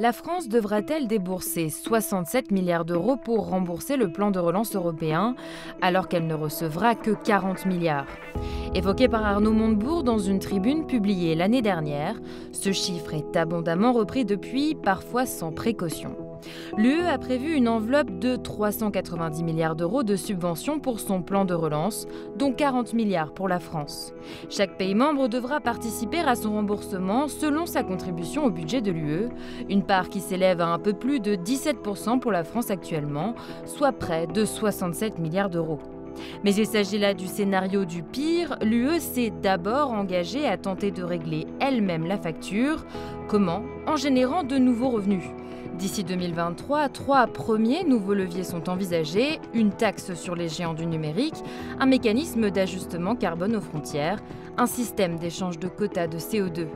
La France devra-t-elle débourser 67 milliards d'euros pour rembourser le plan de relance européen, alors qu'elle ne recevra que 40 milliards? Évoqué par Arnaud Montebourg dans une tribune publiée l'année dernière, ce chiffre est abondamment repris depuis, parfois sans précaution. L'UE a prévu une enveloppe de 390 milliards d'euros de subventions pour son plan de relance, dont 40 milliards pour la France. Chaque pays membre devra participer à son remboursement selon sa contribution au budget de l'UE, une part qui s'élève à un peu plus de 17% pour la France actuellement, soit près de 67 milliards d'euros. Mais il s'agit là du scénario du pire. L'UE s'est d'abord engagée à tenter de régler elle-même la facture. Comment En générant de nouveaux revenus. D'ici 2023, trois premiers nouveaux leviers sont envisagés, une taxe sur les géants du numérique, un mécanisme d'ajustement carbone aux frontières, un système d'échange de quotas de CO2.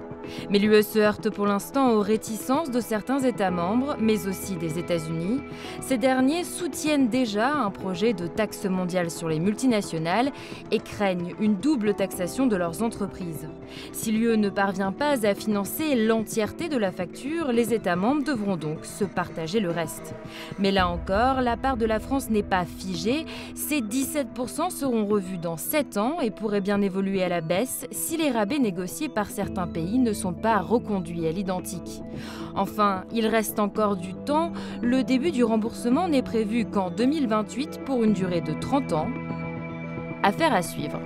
Mais l'UE se heurte pour l'instant aux réticences de certains États membres, mais aussi des États-Unis. Ces derniers soutiennent déjà un projet de taxe mondiale sur les multinationales et craignent une double taxation de leurs entreprises. Si l'UE ne parvient pas à financer de la facture, les États membres devront donc se partager le reste. Mais là encore, la part de la France n'est pas figée. Ces 17% seront revus dans 7 ans et pourraient bien évoluer à la baisse si les rabais négociés par certains pays ne sont pas reconduits à l'identique. Enfin, il reste encore du temps. Le début du remboursement n'est prévu qu'en 2028 pour une durée de 30 ans. Affaire à suivre.